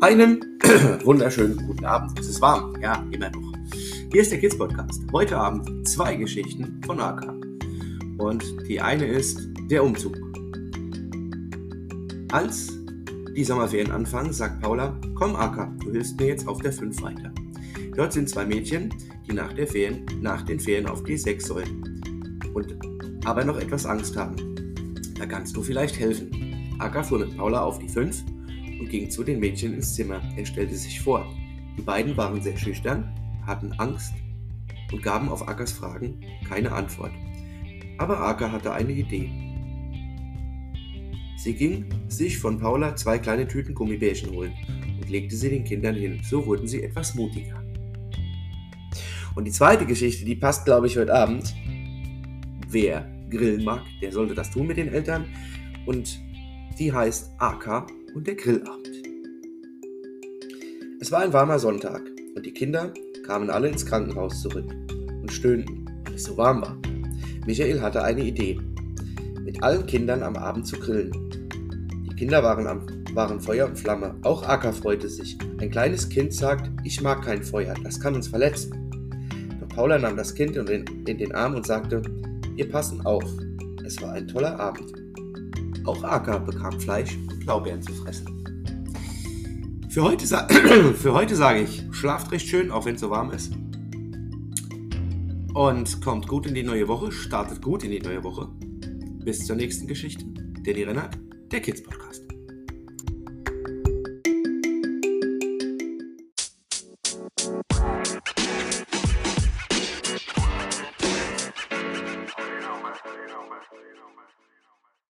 Einen wunderschönen guten Abend. Es ist warm, ja, immer noch. Hier ist der Kids Podcast. Heute Abend zwei Geschichten von AK. Und die eine ist der Umzug. Als die Sommerferien anfangen, sagt Paula, komm AK, du hilfst mir jetzt auf der 5 weiter. Dort sind zwei Mädchen, die nach, der Ferien, nach den Ferien auf die 6 sollen und aber noch etwas Angst haben. Da kannst du vielleicht helfen. Akka fuhr mit Paula auf die 5 und ging zu den Mädchen ins Zimmer. Er stellte sich vor. Die beiden waren sehr schüchtern, hatten Angst und gaben auf Ackers Fragen keine Antwort. Aber Acker hatte eine Idee. Sie ging sich von Paula zwei kleine Tüten Gummibärchen holen und legte sie den Kindern hin. So wurden sie etwas mutiger. Und die zweite Geschichte, die passt, glaube ich, heute Abend. Wer grillen mag, der sollte das tun mit den Eltern. Und die heißt AK und der Grillabend. Es war ein warmer Sonntag und die Kinder kamen alle ins Krankenhaus zurück und stöhnten, weil es so warm war. Michael hatte eine Idee, mit allen Kindern am Abend zu grillen. Die Kinder waren, am, waren Feuer und Flamme. Auch Aka freute sich. Ein kleines Kind sagt, ich mag kein Feuer, das kann uns verletzen. Doch Paula nahm das Kind in den, in den Arm und sagte, wir passen auf. Es war ein toller Abend. Auch Aka bekam Fleisch und Blaubeeren zu fressen. Für heute, für heute sage ich, schlaft recht schön, auch wenn es so warm ist. Und kommt gut in die neue Woche, startet gut in die neue Woche. Bis zur nächsten Geschichte. Danny Rennert, der Kids Podcast.